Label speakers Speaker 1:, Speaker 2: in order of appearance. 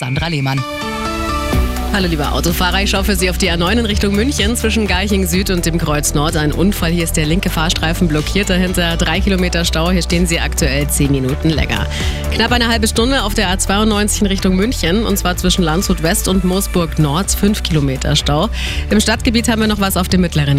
Speaker 1: Sandra Lehmann.
Speaker 2: Hallo liebe Autofahrer, ich schaue für Sie auf die A9 in Richtung München zwischen Garching Süd und dem Kreuz Nord. Ein Unfall, hier ist der linke Fahrstreifen blockiert, dahinter drei Kilometer Stau, hier stehen Sie aktuell zehn Minuten länger. Knapp eine halbe Stunde auf der A92 in Richtung München und zwar zwischen Landshut West und Moosburg Nord, fünf Kilometer Stau. Im Stadtgebiet haben wir noch was auf dem mittleren